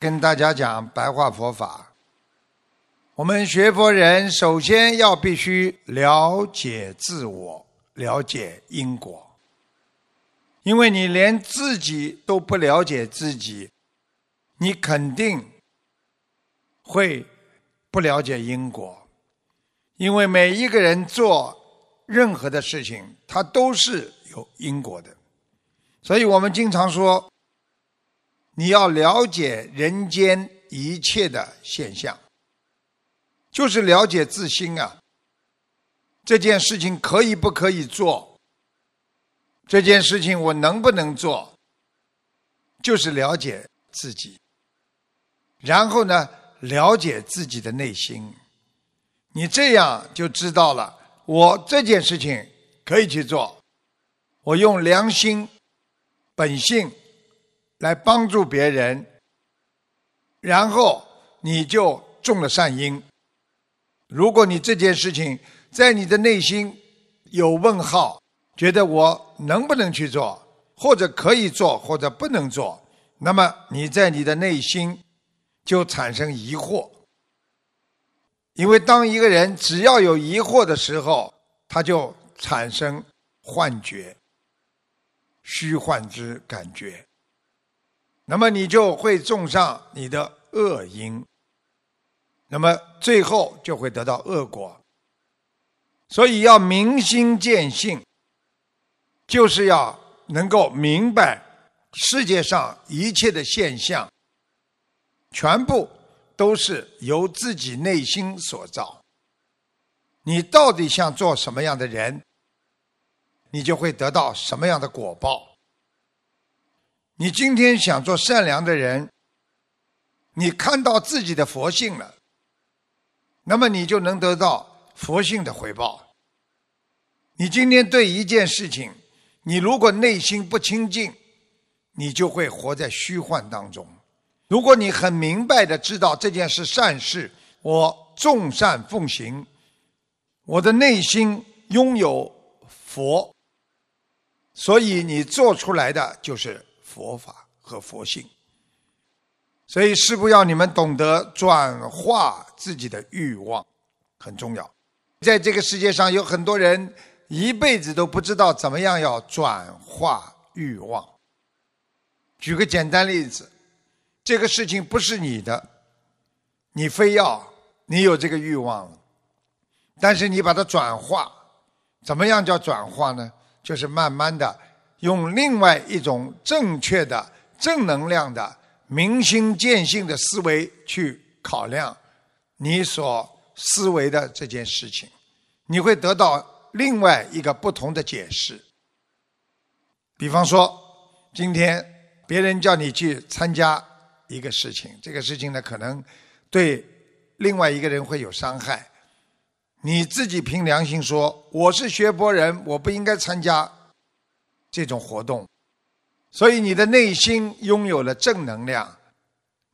跟大家讲白话佛法。我们学佛人首先要必须了解自我，了解因果。因为你连自己都不了解自己，你肯定会不了解因果。因为每一个人做任何的事情，他都是有因果的。所以我们经常说，你要了解人间一切的现象，就是了解自心啊。这件事情可以不可以做？这件事情我能不能做？就是了解自己，然后呢，了解自己的内心。你这样就知道了，我这件事情可以去做，我用良心、本性来帮助别人，然后你就种了善因。如果你这件事情在你的内心有问号，觉得我能不能去做，或者可以做，或者不能做，那么你在你的内心就产生疑惑。因为当一个人只要有疑惑的时候，他就产生幻觉、虚幻之感觉，那么你就会种上你的恶因，那么最后就会得到恶果。所以要明心见性，就是要能够明白世界上一切的现象，全部。都是由自己内心所造。你到底想做什么样的人，你就会得到什么样的果报。你今天想做善良的人，你看到自己的佛性了，那么你就能得到佛性的回报。你今天对一件事情，你如果内心不清净，你就会活在虚幻当中。如果你很明白的知道这件事善事，我众善奉行，我的内心拥有佛，所以你做出来的就是佛法和佛性。所以师父要你们懂得转化自己的欲望，很重要。在这个世界上有很多人一辈子都不知道怎么样要转化欲望。举个简单例子。这个事情不是你的，你非要你有这个欲望，但是你把它转化，怎么样叫转化呢？就是慢慢的用另外一种正确的正能量的明心见性的思维去考量你所思维的这件事情，你会得到另外一个不同的解释。比方说，今天别人叫你去参加。一个事情，这个事情呢，可能对另外一个人会有伤害。你自己凭良心说，我是学佛人，我不应该参加这种活动。所以你的内心拥有了正能量，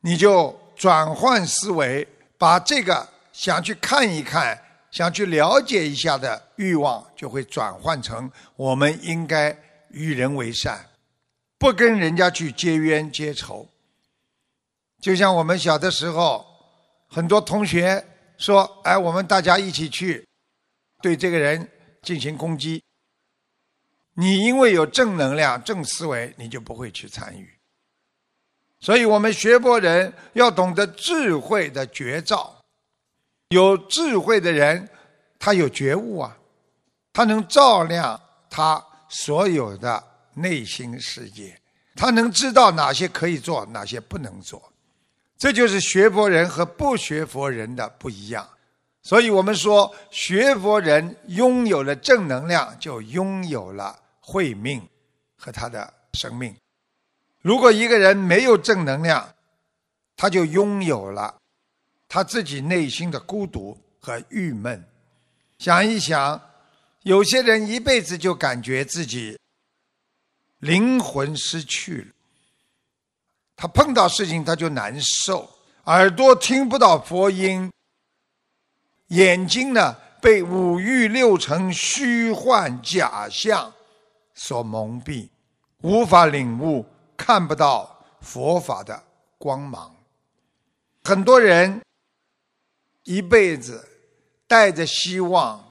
你就转换思维，把这个想去看一看、想去了解一下的欲望，就会转换成我们应该与人为善，不跟人家去结冤结仇。就像我们小的时候，很多同学说：“哎，我们大家一起去对这个人进行攻击。”你因为有正能量、正思维，你就不会去参与。所以我们学佛人要懂得智慧的绝招。有智慧的人，他有觉悟啊，他能照亮他所有的内心世界，他能知道哪些可以做，哪些不能做。这就是学佛人和不学佛人的不一样，所以我们说，学佛人拥有了正能量，就拥有了慧命和他的生命；如果一个人没有正能量，他就拥有了他自己内心的孤独和郁闷。想一想，有些人一辈子就感觉自己灵魂失去了。他碰到事情他就难受，耳朵听不到佛音，眼睛呢被五欲六尘虚幻假象所蒙蔽，无法领悟，看不到佛法的光芒。很多人一辈子带着希望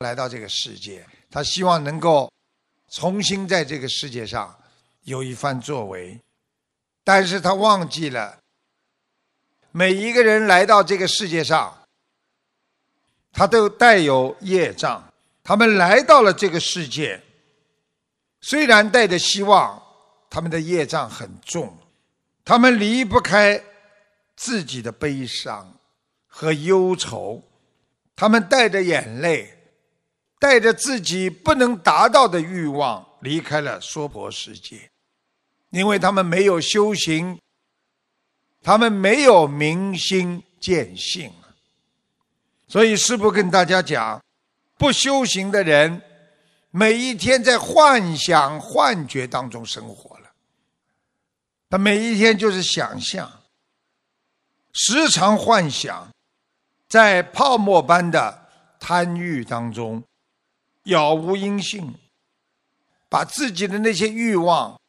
来到这个世界，他希望能够重新在这个世界上有一番作为，但是他忘记了，每一个人来到这个世界上，他都带有业障。他们来到了这个世界，虽然带着希望，他们的业障很重，他们离不开自己的悲伤和忧愁，他们带着眼泪，带着自己不能达到的欲望离开了娑婆世界，因为他们没有修行，他们没有明心见性，所以师父跟大家讲。不修行的人，每一天在幻想、幻觉当中生活了。他每一天就是想象，时常幻想，在泡沫般的贪欲当中，杳无音信，把自己的那些欲望、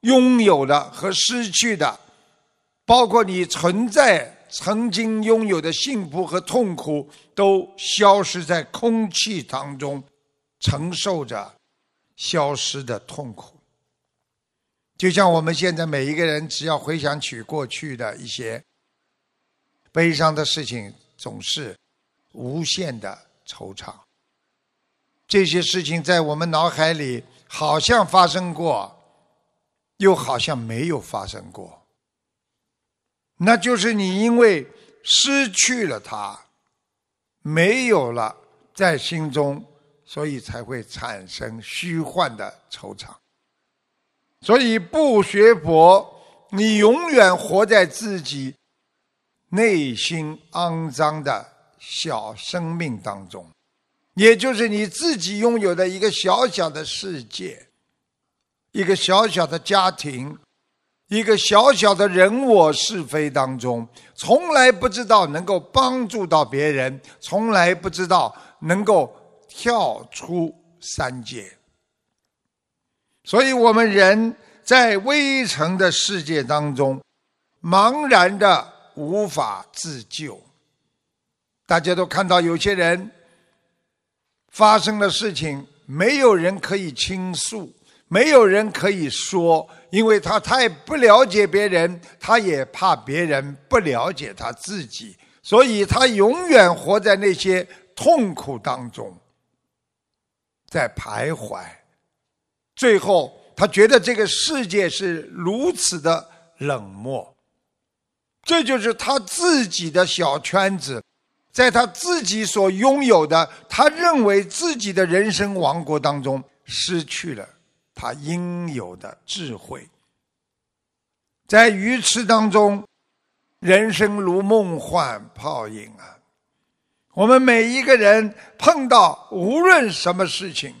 拥有的和失去的，包括你存在。曾经拥有的幸福和痛苦都消失在空气当中，承受着消失的痛苦。就像我们现在每一个人，只要回想起过去的一些悲伤的事情，总是无限的惆怅。这些事情在我们脑海里好像发生过，又好像没有发生过。那就是你因为失去了他，没有了在心中，所以才会产生虚幻的惆怅。所以不学佛，你永远活在自己内心肮脏的小生命当中，也就是你自己拥有的一个小小的世界，一个小小的家庭。一个小小的人我是非当中，从来不知道能够帮助到别人，从来不知道能够跳出三界。所以，我们人在微尘的世界当中，茫然的无法自救。大家都看到，有些人发生的事情，没有人可以倾诉，没有人可以说。因为他太不了解别人，他也怕别人不了解他自己，所以他永远活在那些痛苦当中，在徘徊。最后，他觉得这个世界是如此的冷漠，这就是他自己的小圈子，在他自己所拥有的，他认为自己的人生王国当中失去了。他应有的智慧，在愚痴当中，人生如梦幻泡影啊！我们每一个人碰到无论什么事情，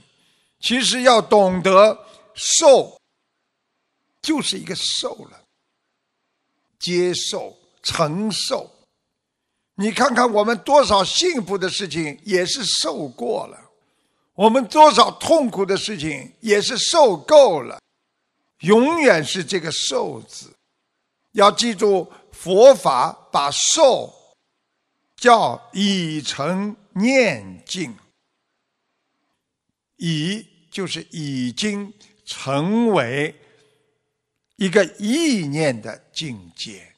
其实要懂得受，就是一个受了，接受、承受。你看看我们多少幸福的事情，也是受过了。我们多少痛苦的事情也是受够了，永远是这个“受”字。要记住，佛法把受叫已成念境，已就是已经成为一个意念的境界。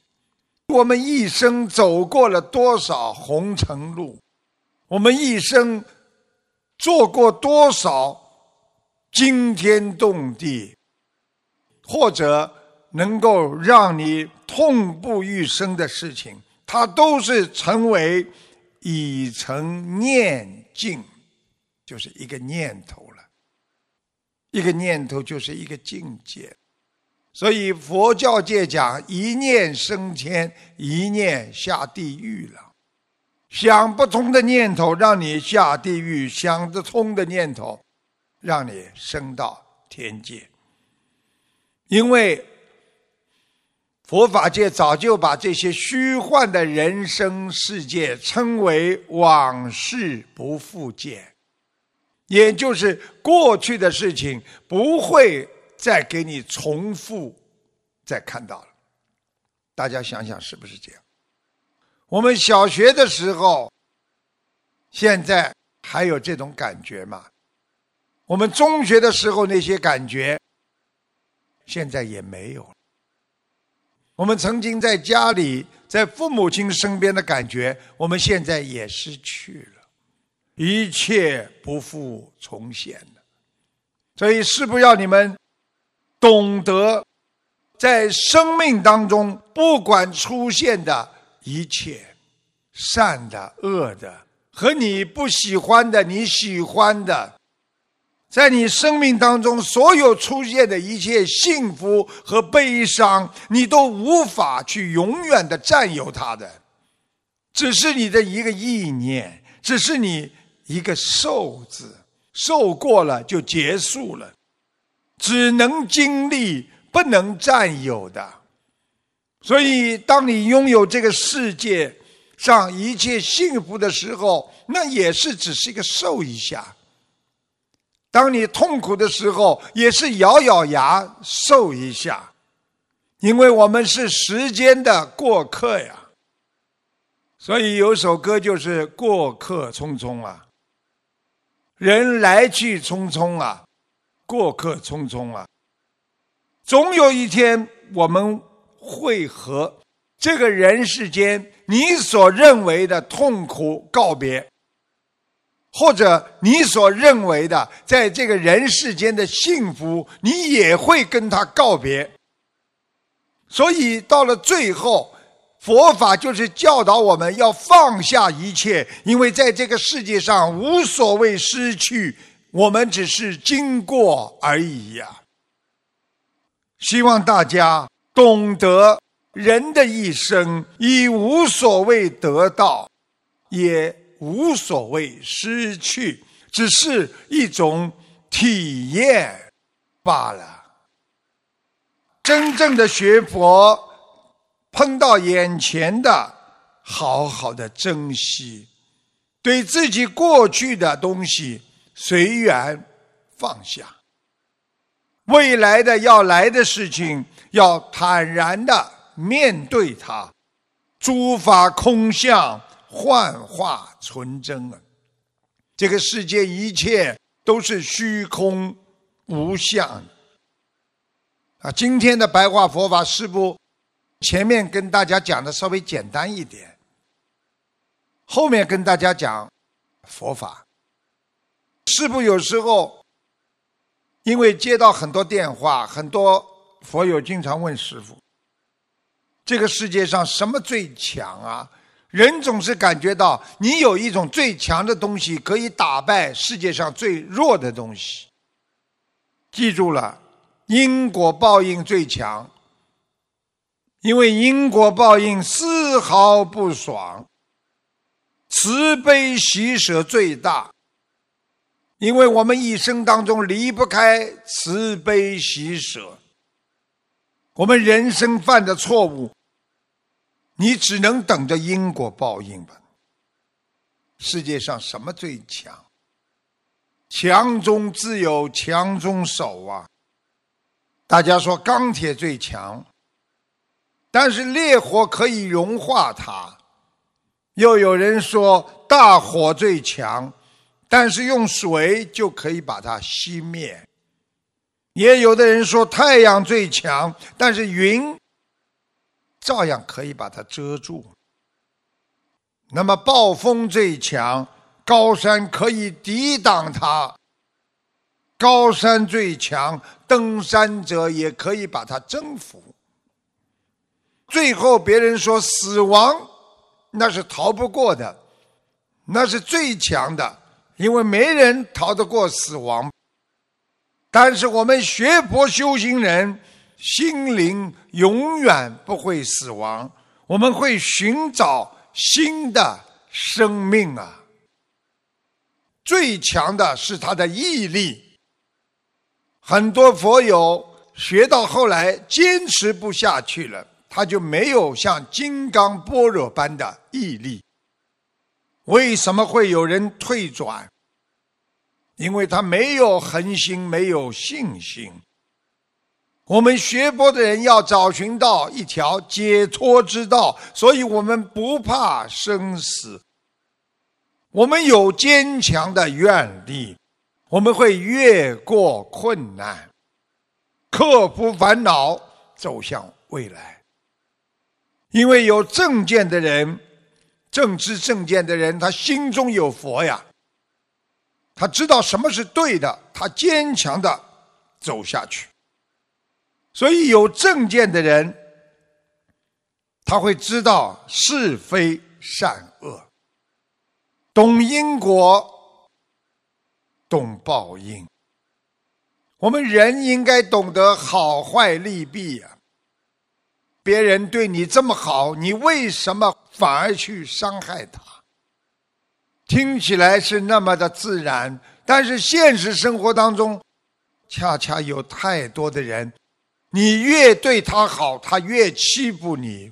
我们一生走过了多少红尘路，我们一生。做过多少惊天动地，或者能够让你痛不欲生的事情，它都是成为已成念境，就是一个念头了。一个念头就是一个境界，所以佛教界讲一念升天，一念下地狱了。想不通的念头让你下地狱，想得通的念头让你升到天界。因为佛法界早就把这些虚幻的人生世界称为往事不复见，也就是过去的事情不会再给你重复再看到了。大家想想是不是这样？我们小学的时候，现在还有这种感觉吗？我们中学的时候那些感觉，现在也没有了。我们曾经在家里、在父母亲身边的感觉，我们现在也失去了，一切不复从前了。所以，是不要你们懂得，在生命当中，不管出现的。一切善的、恶的和你不喜欢的、你喜欢的，在你生命当中所有出现的一切幸福和悲伤，你都无法去永远的占有它的，只是你的一个意念，只是你一个受字，受过了就结束了，只能经历，不能占有的。所以，当你拥有这个世界上一切幸福的时候，那也是只是一个受一下；当你痛苦的时候，也是咬咬牙受一下。因为我们是时间的过客呀。所以有首歌就是“过客匆匆啊，人来去匆匆啊，过客匆匆啊”，总有一天我们。会和这个人世间你所认为的痛苦告别，或者你所认为的在这个人世间的幸福，你也会跟他告别。所以到了最后，佛法就是教导我们要放下一切，因为在这个世界上无所谓失去，我们只是经过而已呀。希望大家。懂得人的一生，已无所谓得到，也无所谓失去，只是一种体验罢了。真正的学佛，碰到眼前的，好好的珍惜，对自己过去的东西随缘放下，未来的要来的事情。要坦然的面对它，诸法空相，幻化纯真啊！这个世界一切都是虚空无相啊！今天的白话佛法，是不前面跟大家讲的稍微简单一点，后面跟大家讲佛法，是不有时候因为接到很多电话，很多。佛友经常问师傅：“这个世界上什么最强啊？”人总是感觉到你有一种最强的东西，可以打败世界上最弱的东西。记住了，因果报应最强，因为因果报应丝毫不爽；慈悲喜舍最大，因为我们一生当中离不开慈悲喜舍。我们人生犯的错误，你只能等着因果报应吧。世界上什么最强？强中自有强中手啊！大家说钢铁最强，但是烈火可以融化它；又有人说大火最强，但是用水就可以把它熄灭。也有的人说太阳最强，但是云照样可以把它遮住。那么暴风最强，高山可以抵挡它；高山最强，登山者也可以把它征服。最后别人说死亡那是逃不过的，那是最强的，因为没人逃得过死亡。但是我们学佛修行人，心灵永远不会死亡，我们会寻找新的生命啊！最强的是他的毅力。很多佛友学到后来坚持不下去了，他就没有像金刚般若般的毅力。为什么会有人退转？因为他没有恒心，没有信心。我们学佛的人要找寻到一条解脱之道，所以我们不怕生死。我们有坚强的愿力，我们会越过困难，克服烦恼，走向未来。因为有正见的人，正知正见的人，他心中有佛呀，他知道什么是对的，他坚强的走下去。所以有正见的人，他会知道是非善恶，懂因果，懂报应。我们人应该懂得好坏利弊呀。别人对你这么好，你为什么反而去伤害他？听起来是那么的自然，但是现实生活当中，恰恰有太多的人。你越对他好，他越欺负你。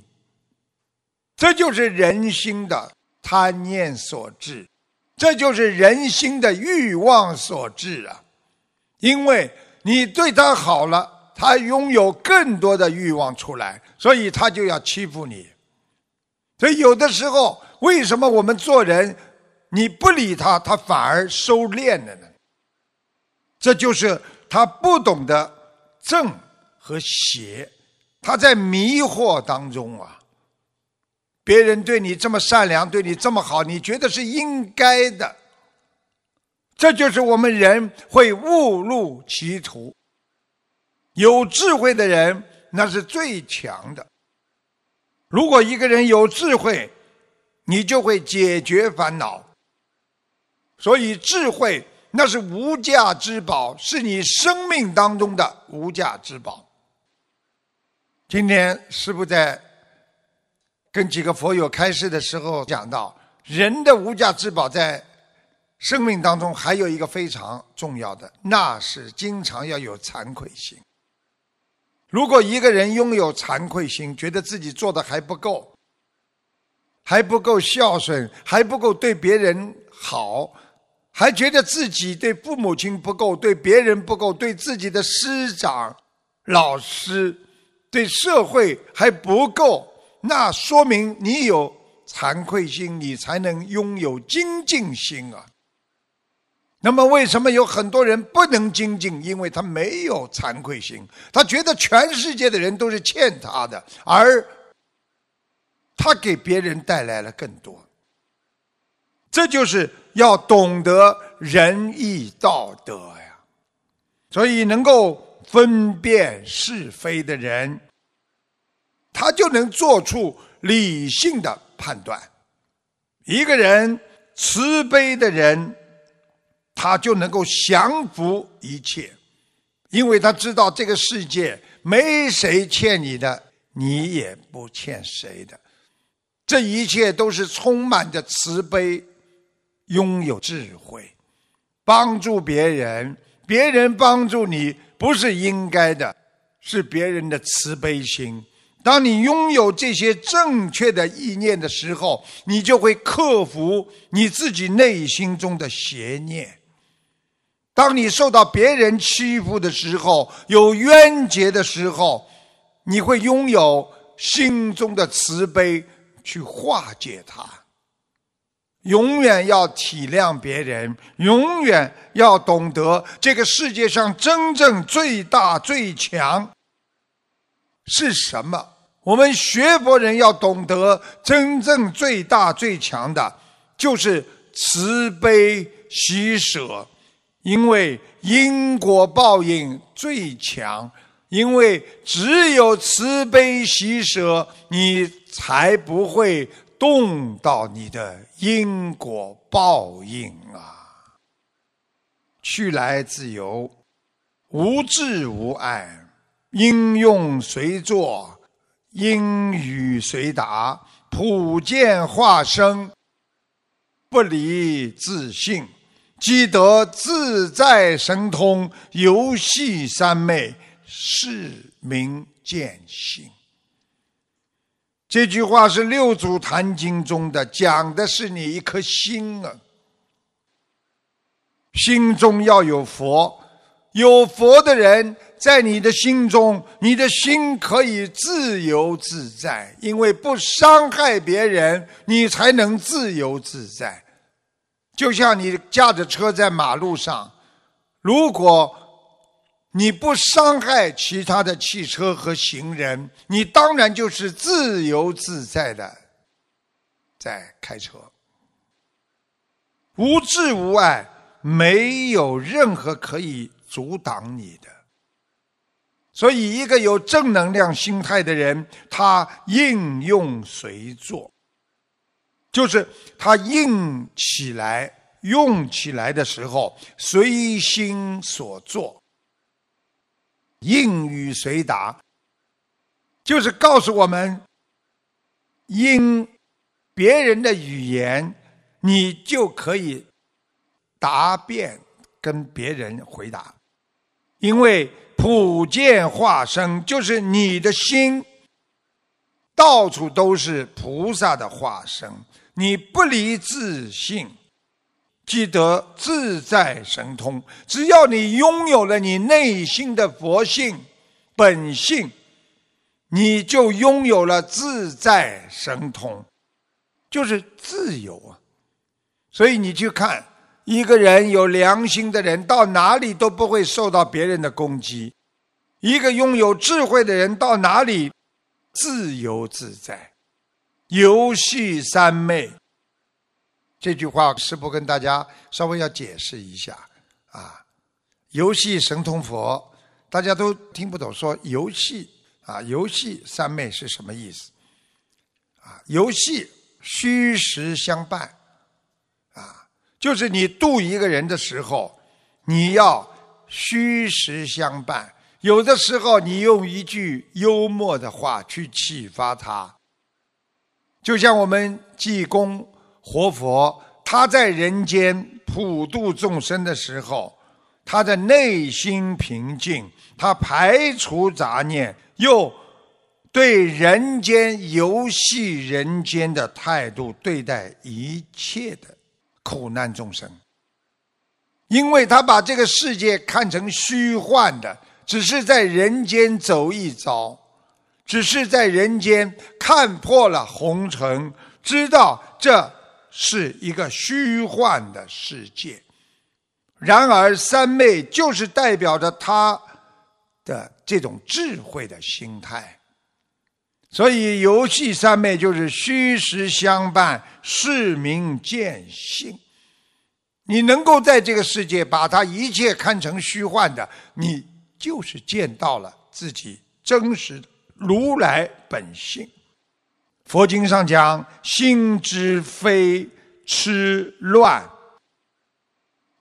这就是人心的贪念所致，这就是人心的欲望所致啊！因为你对他好了，他拥有更多的欲望出来，所以他就要欺负你。所以有的时候，为什么我们做人你不理他，他反而收敛了呢？这就是他不懂得正。和邪，他在迷惑当中啊。别人对你这么善良，对你这么好，你觉得是应该的。这就是我们人会误入歧途。有智慧的人那是最强的。如果一个人有智慧，你就会解决烦恼。所以智慧那是无价之宝，是你生命当中的无价之宝。今天师父在跟几个佛友开示的时候讲到，人的无价之宝在生命当中还有一个非常重要的，那是经常要有惭愧心。如果一个人拥有惭愧心，觉得自己做的还不够，还不够孝顺，还不够对别人好，还觉得自己对父母亲不够，对别人不够，对自己的师长、老师。对社会还不够，那说明你有惭愧心，你才能拥有精进心啊。那么，为什么有很多人不能精进？因为他没有惭愧心，他觉得全世界的人都是欠他的，而他给别人带来了更多。这就是要懂得仁义道德呀。所以，能够。分辨是非的人，他就能做出理性的判断。一个人慈悲的人，他就能够降服一切，因为他知道这个世界没谁欠你的，你也不欠谁的。这一切都是充满着慈悲，拥有智慧，帮助别人，别人帮助你。不是应该的，是别人的慈悲心。当你拥有这些正确的意念的时候，你就会克服你自己内心中的邪念。当你受到别人欺负的时候，有冤结的时候，你会拥有心中的慈悲去化解它。永远要体谅别人，永远要懂得这个世界上真正最大最强是什么。我们学佛人要懂得，真正最大最强的，就是慈悲喜舍，因为因果报应最强。因为只有慈悲喜舍，你才不会。动到你的因果报应啊！去来自由，无智无爱，应用随作，应语随答，普见化生，不离自信，积得自在神通，游戏三昧，是名见性。这句话是《六祖坛经》中的，讲的是你一颗心啊，心中要有佛，有佛的人在你的心中，你的心可以自由自在，因为不伤害别人，你才能自由自在。就像你驾着车在马路上，如果你不伤害其他的汽车和行人，你当然就是自由自在的在开车，无智无碍，没有任何可以阻挡你的。所以，一个有正能量心态的人，他应用随做，就是他硬起来、用起来的时候，随心所做。应语随答，就是告诉我们，因别人的语言，你就可以答辩跟别人回答，因为普见化身就是你的心，到处都是菩萨的化身，你不离自信。记得自在神通，只要你拥有了你内心的佛性本性，你就拥有了自在神通，就是自由啊！所以你去看一个人有良心的人，到哪里都不会受到别人的攻击；一个拥有智慧的人，到哪里自由自在。游戏三昧。这句话，师父跟大家稍微要解释一下啊。游戏神通佛，大家都听不懂，说游戏啊，游戏三昧是什么意思？啊，游戏虚实相伴，啊，就是你度一个人的时候，你要虚实相伴。有的时候，你用一句幽默的话去启发他，就像我们济公。活佛他在人间普度众生的时候，他的内心平静，他排除杂念，又对人间游戏人间的态度对待一切的苦难众生，因为他把这个世界看成虚幻的，只是在人间走一遭，只是在人间看破了红尘，知道这。是一个虚幻的世界，然而三昧就是代表着他的这种智慧的心态，所以游戏三昧就是虚实相伴，是名见性。你能够在这个世界把它一切看成虚幻的，你就是见到了自己真实的如来本性。佛经上讲，心之非痴乱。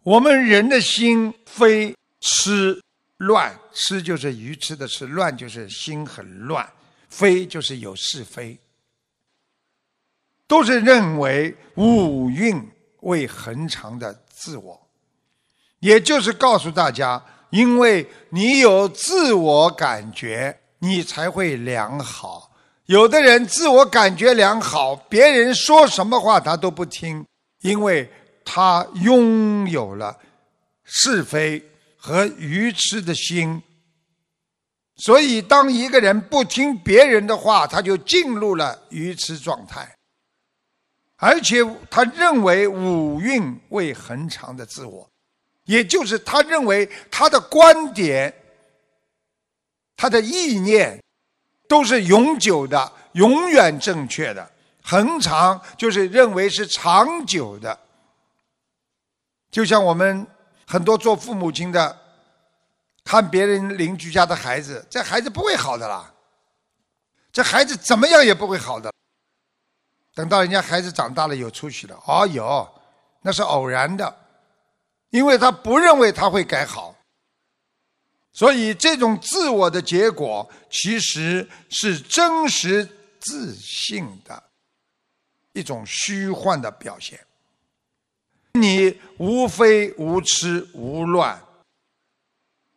我们人的心非痴乱，痴就是愚痴的痴，乱就是心很乱，非就是有是非，都是认为五蕴为恒常的自我，也就是告诉大家，因为你有自我感觉，你才会良好。有的人自我感觉良好，别人说什么话他都不听，因为他拥有了是非和愚痴的心。所以，当一个人不听别人的话，他就进入了愚痴状态，而且他认为五蕴为恒常的自我，也就是他认为他的观点、他的意念。都是永久的，永远正确的，恒长就是认为是长久的。就像我们很多做父母亲的，看别人邻居家的孩子，这孩子不会好的啦，这孩子怎么样也不会好的。等到人家孩子长大了有出息了，哦哟，那是偶然的，因为他不认为他会改好。所以，这种自我的结果，其实是真实自信的一种虚幻的表现。你无非无痴无乱，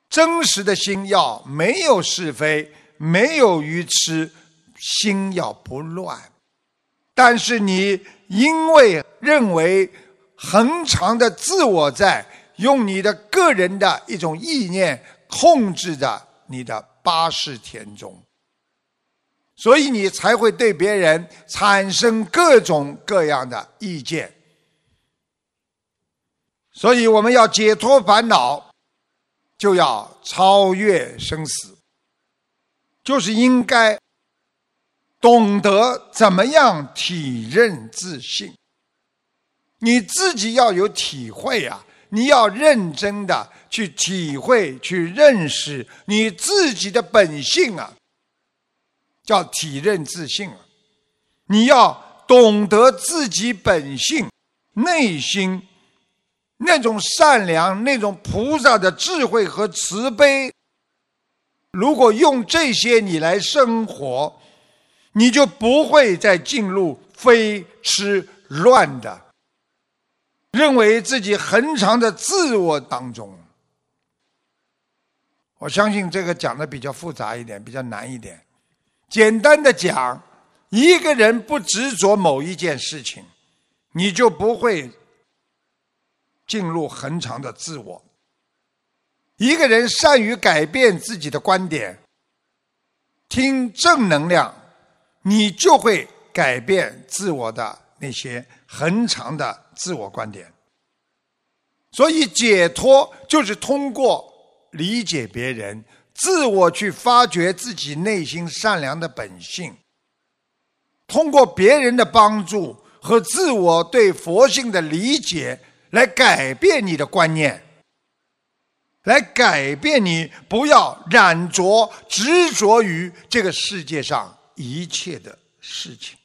真实的心要没有是非，没有愚痴，心要不乱。但是你因为认为恒常的自我在，用你的个人的一种意念。控制着你的八世田中，所以你才会对别人产生各种各样的意见。所以我们要解脱烦恼，就要超越生死，就是应该懂得怎么样体认自信。你自己要有体会啊！你要认真的去体会、去认识你自己的本性啊，叫体认自信啊！你要懂得自己本性、内心那种善良、那种菩萨的智慧和慈悲。如果用这些你来生活，你就不会再进入非吃乱的。认为自己恒常的自我当中，我相信这个讲的比较复杂一点，比较难一点。简单的讲，一个人不执着某一件事情，你就不会进入恒常的自我。一个人善于改变自己的观点，听正能量，你就会改变自我的那些恒常的。自我观点，所以解脱就是通过理解别人，自我去发掘自己内心善良的本性，通过别人的帮助和自我对佛性的理解，来改变你的观念，来改变你不要染着执着于这个世界上一切的事情。